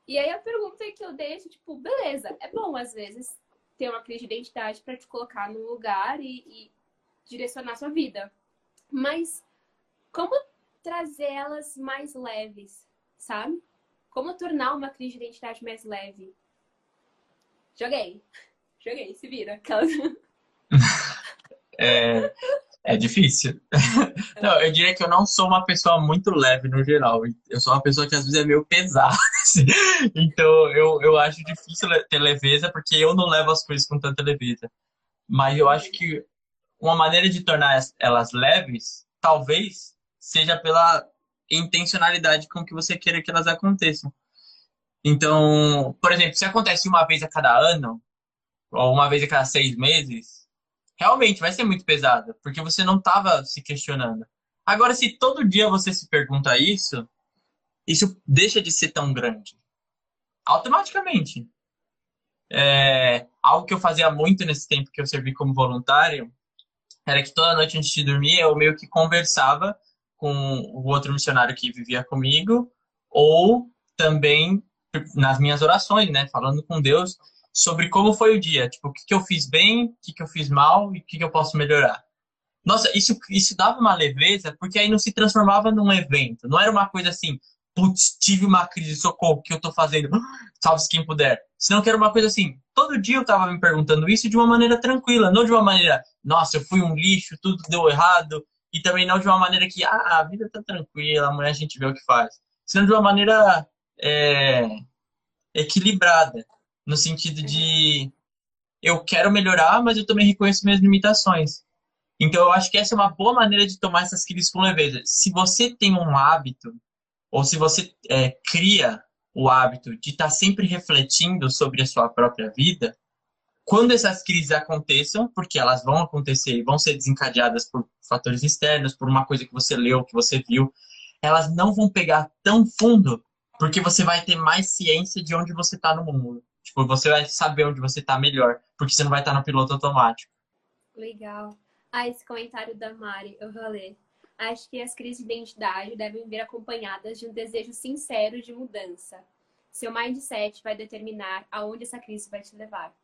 E aí a pergunta que eu deixo, tipo, beleza, é bom às vezes ter uma crise de identidade para te colocar no lugar e, e direcionar sua vida. Mas como trazer elas mais leves, sabe? Como tornar uma crise de identidade mais leve? Joguei. Joguei, se vira. É, É difícil. Não, eu diria que eu não sou uma pessoa muito leve no geral. Eu sou uma pessoa que às vezes é meio pesada. assim. Então eu, eu acho difícil ter leveza porque eu não levo as coisas com tanta leveza. Mas eu acho que uma maneira de tornar elas leves, talvez, seja pela intencionalidade com que você queira que elas aconteçam. Então, por exemplo, se acontece uma vez a cada ano, ou uma vez a cada seis meses, realmente vai ser muito pesada, porque você não estava se questionando. Agora, se todo dia você se pergunta isso, isso deixa de ser tão grande. Automaticamente. É, algo que eu fazia muito nesse tempo que eu servi como voluntário era que toda noite antes de dormir eu meio que conversava com o outro missionário que vivia comigo, ou também nas minhas orações, né, falando com Deus sobre como foi o dia, tipo, o que que eu fiz bem, o que que eu fiz mal e o que que eu posso melhorar. Nossa, isso, isso dava uma leveza, porque aí não se transformava num evento, não era uma coisa assim, putz, tive uma crise socorro, o que eu tô fazendo? Salve-se quem puder. Senão que era uma coisa assim, todo dia eu tava me perguntando isso de uma maneira tranquila, não de uma maneira, nossa, eu fui um lixo, tudo deu errado, e também não de uma maneira que, ah, a vida tá tranquila, amanhã a gente vê o que faz. Senão de uma maneira é, equilibrada, no sentido de eu quero melhorar, mas eu também reconheço minhas limitações. Então eu acho que essa é uma boa maneira de tomar essas crises com leveza. Se você tem um hábito, ou se você é, cria o hábito de estar sempre refletindo sobre a sua própria vida, quando essas crises aconteçam, porque elas vão acontecer e vão ser desencadeadas por fatores externos, por uma coisa que você leu, que você viu, elas não vão pegar tão fundo, porque você vai ter mais ciência de onde você está no mundo. Tipo, você vai saber onde você está melhor, porque você não vai estar no piloto automático. Legal. Ah, esse comentário da Mari, eu vou ler. Acho que as crises de identidade devem vir acompanhadas de um desejo sincero de mudança. Seu mindset vai determinar aonde essa crise vai te levar.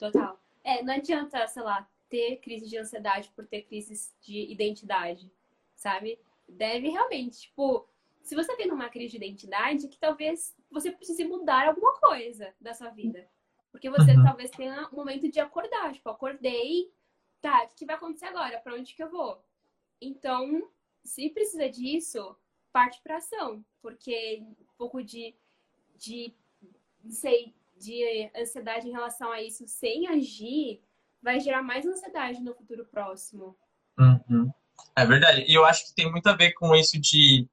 Total. É, não adianta, sei lá, ter crise de ansiedade por ter crises de identidade, sabe? Deve realmente, tipo, se você tem uma crise de identidade, que talvez você precise mudar alguma coisa da sua vida. Porque você Uhum. talvez tenha um momento de acordar. Tipo, acordei, tá, o que vai acontecer agora? Pra onde que eu vou? Então, se precisa disso, parte pra ação. Porque um pouco de, de, não sei, de ansiedade em relação a isso sem agir vai gerar mais ansiedade no futuro próximo. Uhum. É verdade. E eu acho que tem muito a ver com isso de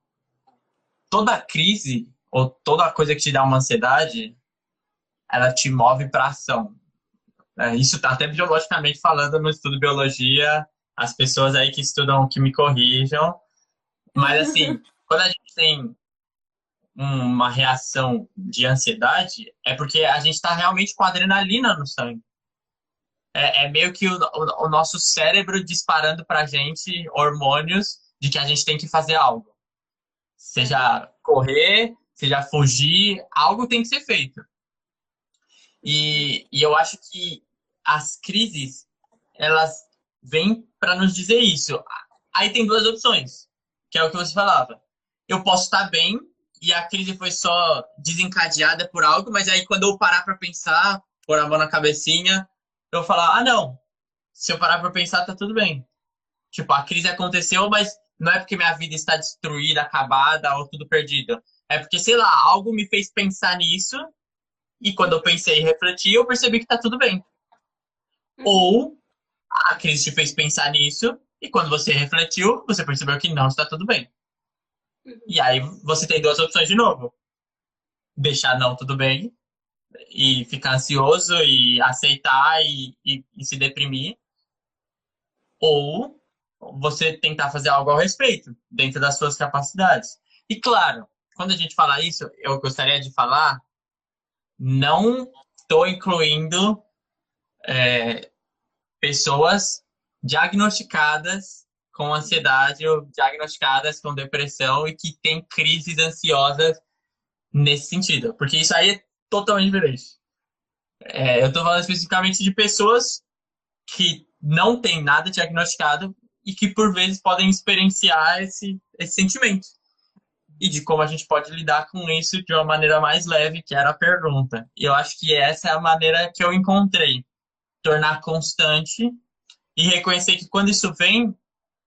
toda crise ou toda coisa que te dá uma ansiedade, ela te move para ação. É, isso tá até biologicamente falando no estudo de biologia, as pessoas aí que estudam, que me corrijam. Mas assim, quando a gente tem uma reação de ansiedade, é porque a gente está realmente com adrenalina no sangue. É, é meio que o, o, o nosso cérebro disparando pra gente hormônios de que a gente tem que fazer algo. Seja correr, seja fugir, algo tem que ser feito. E, e eu acho que as crises, elas vêm para nos dizer isso. Aí tem duas opções, que é o que você falava. Eu posso estar bem e a crise foi só desencadeada por algo, mas aí quando eu parar para pensar, pôr a mão na cabecinha, eu falar, ah, não, se eu parar para pensar, tá tudo bem. Tipo, a crise aconteceu, mas não é porque minha vida está destruída, acabada ou tudo perdido. É porque, sei lá, algo me fez pensar nisso e quando eu pensei e refleti, eu percebi que tá tudo bem. Uhum. Ou a crise te fez pensar nisso e quando você refletiu, você percebeu que não está tudo bem. E aí você tem duas opções de novo. Deixar não tudo bem e ficar ansioso e aceitar e, e, e se deprimir. Ou você tentar fazer algo ao respeito, dentro das suas capacidades. E claro, quando a gente fala isso, eu gostaria de falar, não estou incluindo é, pessoas diagnosticadas com ansiedade ou diagnosticadas com depressão e que têm crises ansiosas nesse sentido, porque isso aí é totalmente diferente. É, eu estou falando especificamente de pessoas que não têm nada diagnosticado e que por vezes podem experienciar esse, esse sentimento. E de como a gente pode lidar com isso de uma maneira mais leve, que era a pergunta. E eu acho que essa é a maneira que eu encontrei. Tornar constante e reconhecer que quando isso vem,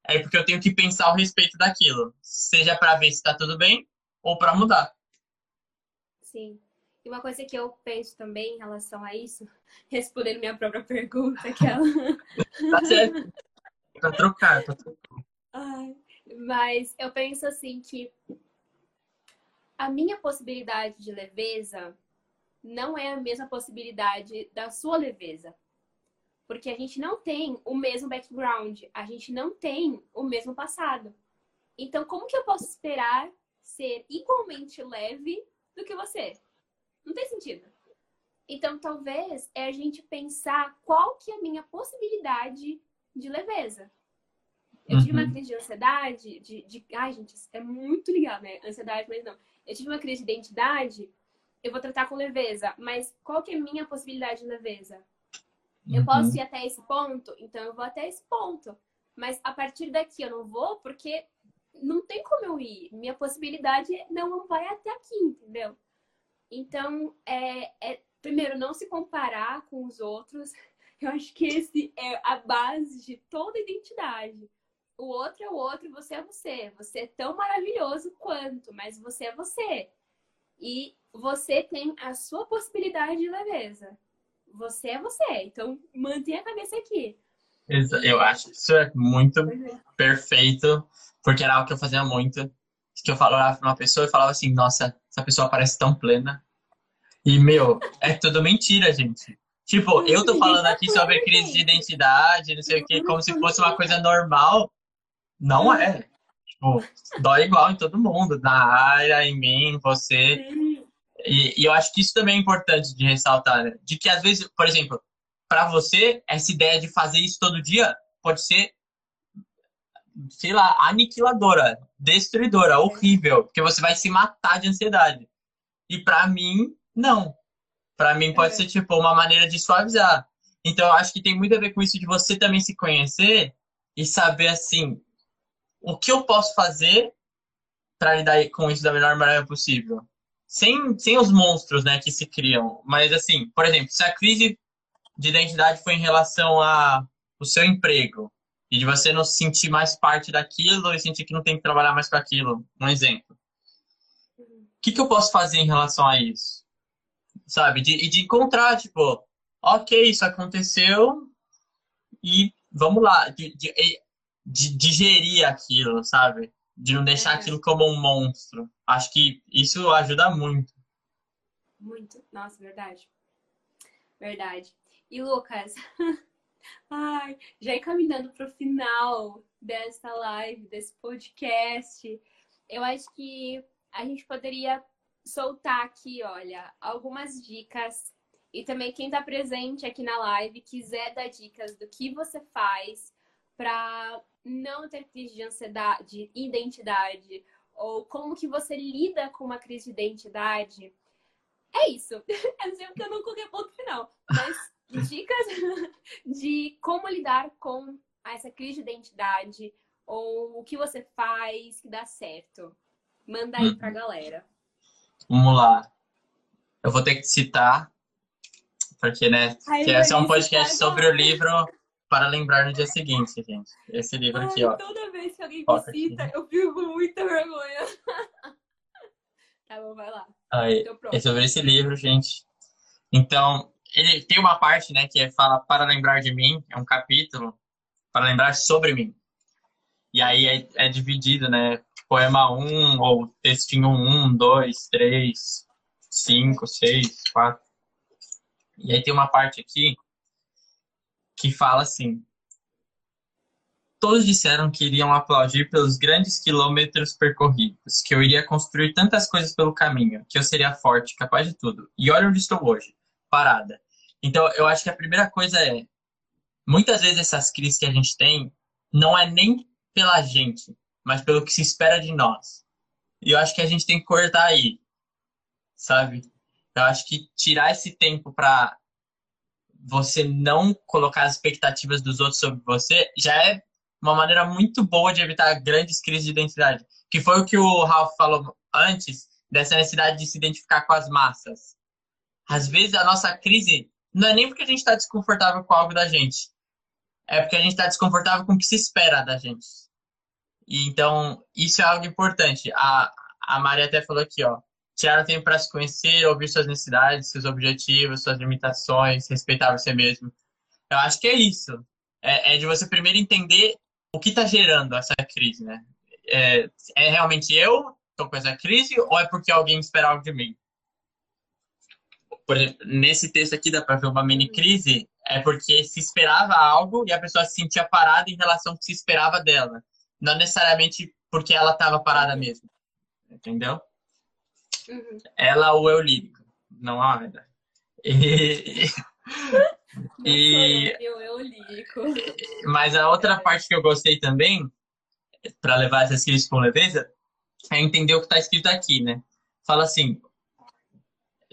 é porque eu tenho que pensar a respeito daquilo, seja para ver se está tudo bem ou para mudar. Sim. E uma coisa que eu penso também em relação a isso, respondendo minha própria pergunta, que ela. tá certo. Pra trocar, pra trocar. Ai, mas eu penso assim que a minha possibilidade de leveza não é a mesma possibilidade da sua leveza. Porque a gente não tem o mesmo background, a gente não tem o mesmo passado. Então, como que eu posso esperar ser igualmente leve do que você? Não tem sentido. Então, talvez é a gente pensar qual que é a minha possibilidade de leveza. Eu tive uma uhum. crise de ansiedade, de, de. Ai, gente, é muito ligado, né? Ansiedade, mas não. Eu tive uma crise de identidade, eu vou tratar com leveza. Mas qual que é a minha possibilidade de leveza? Uhum. Eu posso ir até esse ponto? Então eu vou até esse ponto. Mas a partir daqui eu não vou, porque não tem como eu ir. Minha possibilidade não vai até aqui, entendeu? Então, é, é primeiro, não se comparar com os outros. Eu acho que esse é a base de toda identidade o outro é o outro você é você. Você é tão maravilhoso quanto, mas você é você. E você tem a sua possibilidade de leveza. Você é você. Então, mantenha a cabeça aqui. Eu acho isso é muito é. perfeito, porque era algo que eu fazia muito. Que eu falava pra uma pessoa e falava assim: Nossa, essa pessoa parece tão plena. E, meu, é tudo mentira, gente. Tipo, eu tô falando aqui sobre crise de identidade, não sei o que, como se fosse uma coisa normal. Não é. Tipo, dói igual em todo mundo, na área, em mim, em você. E, e, eu acho que isso também é importante de ressaltar, né? De que às vezes, por exemplo, para você, essa ideia de fazer isso todo dia pode ser, sei lá, aniquiladora, destruidora, horrível, porque você vai se matar de ansiedade. E para mim, não. Para mim pode é. ser tipo uma maneira de suavizar. Então eu acho que tem muito a ver com isso de você também se conhecer e saber assim, o que eu posso fazer para lidar com isso da melhor maneira possível? Sem, sem os monstros né, que se criam. Mas, assim, por exemplo, se a crise de identidade foi em relação ao seu emprego e de você não se sentir mais parte daquilo e sentir que não tem que trabalhar mais com aquilo, um exemplo. O que, que eu posso fazer em relação a isso? Sabe? De, e de encontrar, tipo, ok, isso aconteceu e vamos lá. De, de, de digerir aquilo, sabe? De não deixar é. aquilo como um monstro. Acho que isso ajuda muito. Muito. Nossa, verdade. Verdade. E Lucas, ai, já encaminhando para o final desta live, desse podcast, eu acho que a gente poderia soltar aqui, olha, algumas dicas. E também quem está presente aqui na live quiser dar dicas do que você faz para não ter crise de ansiedade, identidade, ou como que você lida com uma crise de identidade. É isso. Eu sei que eu não coloquei ponto final, mas dicas de como lidar com essa crise de identidade ou o que você faz que dá certo. Manda aí pra uhum. galera. Vamos lá. Eu vou ter que citar, porque, né, Ai, que esse é um podcast sobre o livro para lembrar no dia seguinte, gente. Esse livro Ai, aqui, ó. Toda vez que alguém me cita, aqui. eu fico com muita vergonha. tá bom, vai lá. Aí, é sobre esse livro, gente. Então, ele tem uma parte, né, que é fala para lembrar de mim, é um capítulo para lembrar sobre mim. E aí é, é dividido, né, poema 1 ou textinho 1, 2, 3, 5, 6, 4. E aí tem uma parte aqui que fala assim: Todos disseram que iriam aplaudir pelos grandes quilômetros percorridos, que eu iria construir tantas coisas pelo caminho, que eu seria forte, capaz de tudo. E olha onde estou hoje, parada. Então, eu acho que a primeira coisa é: muitas vezes essas crises que a gente tem não é nem pela gente, mas pelo que se espera de nós. E eu acho que a gente tem que cortar aí, sabe? Eu acho que tirar esse tempo para você não colocar as expectativas dos outros sobre você já é uma maneira muito boa de evitar grandes crises de identidade. Que foi o que o Ralph falou antes, dessa necessidade de se identificar com as massas. Às vezes a nossa crise não é nem porque a gente está desconfortável com algo da gente, é porque a gente está desconfortável com o que se espera da gente. E então, isso é algo importante. A, a Maria até falou aqui, ó. Tirar tempo para se conhecer, ouvir suas necessidades, seus objetivos, suas limitações, respeitar você mesmo. Eu acho que é isso. É, é de você primeiro entender o que está gerando essa crise, né? É, é realmente eu estou com essa crise ou é porque alguém espera algo de mim? Por exemplo, nesse texto aqui dá para ver uma mini crise, é porque se esperava algo e a pessoa se sentia parada em relação ao que se esperava dela. Não necessariamente porque ela estava parada mesmo. Entendeu? Uhum. Ela ou eu lírico. Não há verdade. E... e... eu, eu lírico. Mas a outra parte que eu gostei também, para levar essas crises com leveza, é entender o que está escrito aqui, né? Fala assim,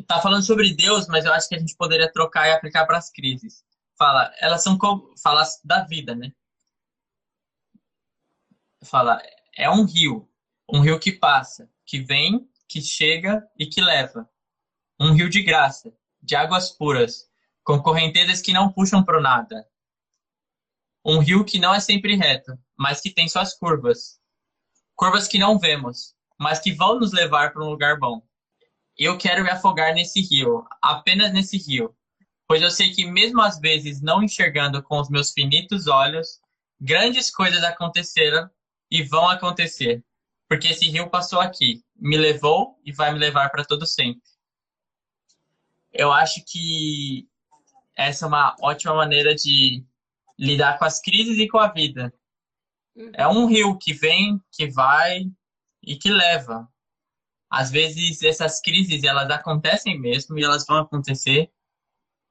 tá falando sobre Deus, mas eu acho que a gente poderia trocar e aplicar para as crises. Fala, elas são como fala da vida, né? Fala, é um rio, um rio que passa, que vem, que chega e que leva. Um rio de graça, de águas puras, com correntezas que não puxam para nada. Um rio que não é sempre reto, mas que tem suas curvas. Curvas que não vemos, mas que vão nos levar para um lugar bom eu quero me afogar nesse rio, apenas nesse rio, pois eu sei que mesmo às vezes não enxergando com os meus finitos olhos, grandes coisas aconteceram e vão acontecer, porque esse rio passou aqui, me levou e vai me levar para todo sempre. Eu acho que essa é uma ótima maneira de lidar com as crises e com a vida. É um rio que vem, que vai e que leva às vezes essas crises elas acontecem mesmo e elas vão acontecer,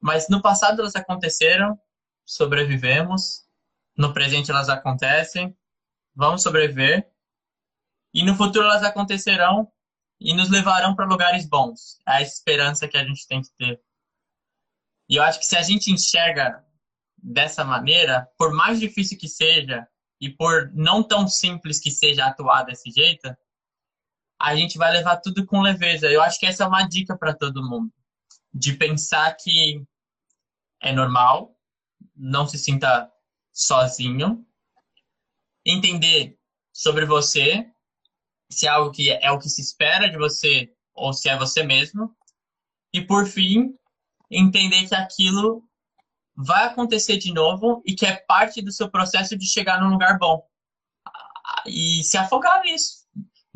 mas no passado elas aconteceram, sobrevivemos, no presente elas acontecem, vamos sobreviver e no futuro elas acontecerão e nos levarão para lugares bons. É a esperança que a gente tem que ter. E eu acho que se a gente enxerga dessa maneira, por mais difícil que seja e por não tão simples que seja atuar desse jeito, a gente vai levar tudo com leveza. Eu acho que essa é uma dica para todo mundo, de pensar que é normal, não se sinta sozinho, entender sobre você, se é algo que é o que se espera de você ou se é você mesmo, e por fim, entender que aquilo vai acontecer de novo e que é parte do seu processo de chegar num lugar bom. E se afogar nisso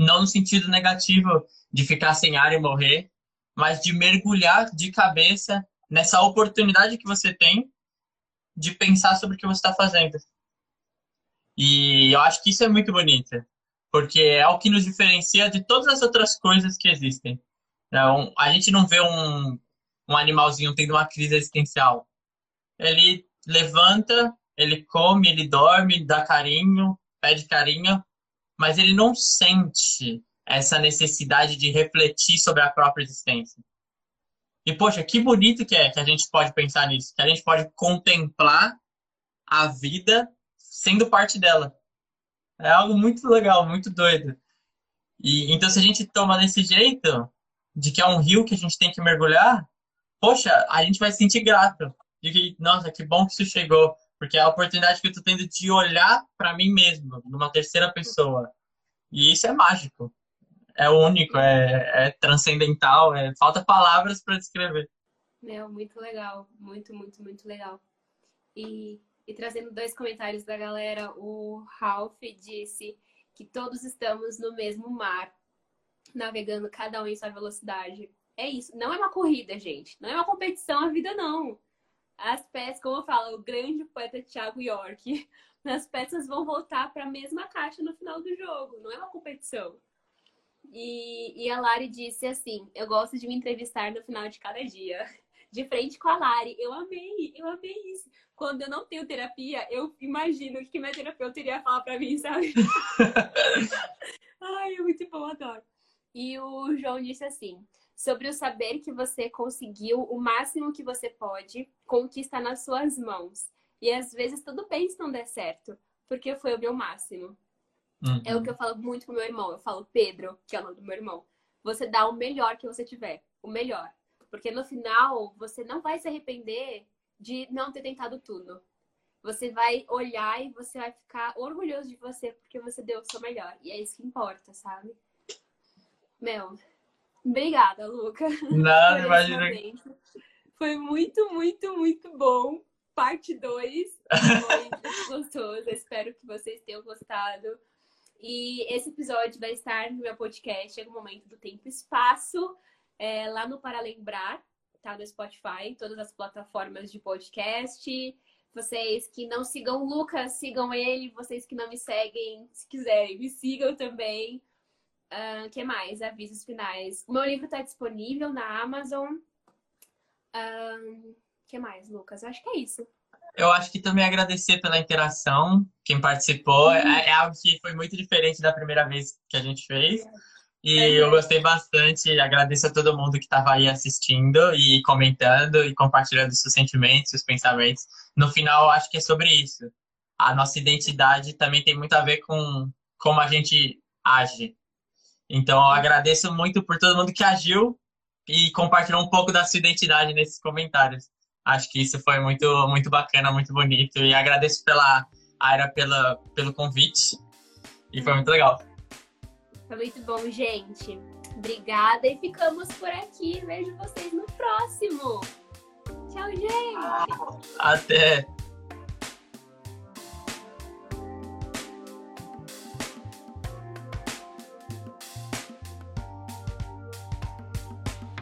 não no sentido negativo de ficar sem ar e morrer, mas de mergulhar de cabeça nessa oportunidade que você tem de pensar sobre o que você está fazendo. E eu acho que isso é muito bonito, porque é o que nos diferencia de todas as outras coisas que existem. Então, a gente não vê um, um animalzinho tendo uma crise existencial. Ele levanta, ele come, ele dorme, dá carinho, pede carinho, mas ele não sente essa necessidade de refletir sobre a própria existência. E, poxa, que bonito que é que a gente pode pensar nisso, que a gente pode contemplar a vida sendo parte dela. É algo muito legal, muito doido. E então, se a gente toma desse jeito, de que é um rio que a gente tem que mergulhar, poxa, a gente vai se sentir grato. De que, nossa, que bom que isso chegou. Porque é a oportunidade que eu tô tendo de olhar para mim mesmo, numa terceira pessoa. E isso é mágico. É único, é, é transcendental, é, falta palavras para descrever. Meu, muito legal. Muito, muito, muito legal. E, e trazendo dois comentários da galera, o Ralph disse que todos estamos no mesmo mar, navegando cada um em sua velocidade. É isso. Não é uma corrida, gente. Não é uma competição a vida, não as peças, como eu falo, o grande poeta Thiago York, as peças vão voltar para a mesma caixa no final do jogo, não é uma competição. E, e a Lari disse assim: Eu gosto de me entrevistar no final de cada dia. De frente com a Lari. Eu amei, eu amei isso. Quando eu não tenho terapia, eu imagino que minha terapeuta iria falar para mim, sabe? Ai, é muito bom, adoro. E o João disse assim: sobre o saber que você conseguiu o máximo que você pode com o que está nas suas mãos. E às vezes tudo bem se não der certo, porque foi o meu máximo. Uhum. É o que eu falo muito pro meu irmão. Eu falo, Pedro, que é o nome do meu irmão, você dá o melhor que você tiver. O melhor. Porque no final você não vai se arrepender de não ter tentado tudo. você vai olhar e você vai ficar orgulhoso de você porque você deu o seu melhor. E é isso que importa, sabe? Meu, obrigada, Luca. Não, imagina. Foi muito, muito, muito bom. Parte 2. Foi gostoso. Espero que vocês tenham gostado. E esse episódio vai estar no meu podcast em algum momento do tempo e espaço, é, lá no Para Lembrar, tá? No Spotify, todas as plataformas de podcast. Vocês que não sigam o Lucas, sigam ele. Vocês que não me seguem, se quiserem, me sigam também. O uh, que mais? Avisos finais. O meu livro está disponível na Amazon. O uh, que mais, Lucas? Eu acho que é isso. Eu acho que também agradecer pela interação, quem participou. Uhum. É, é, algo que foi muito diferente da primeira vez que a gente fez. E é. eu gostei bastante. Agradeço a todo mundo que estava aí assistindo e comentando e compartilhando seus sentimentos, seus pensamentos. No final, acho que é sobre isso. A nossa identidade também tem muito a ver com como a gente age. Então, eu agradeço muito por todo mundo que agiu e compartilhou um pouco da sua identidade nesses comentários. Acho que isso foi muito, muito bacana, muito bonito. E agradeço pela Aira pela, pelo convite. E foi muito legal. Foi muito bom, gente. Obrigada e ficamos por aqui. Vejo vocês no próximo. Tchau, gente. Até.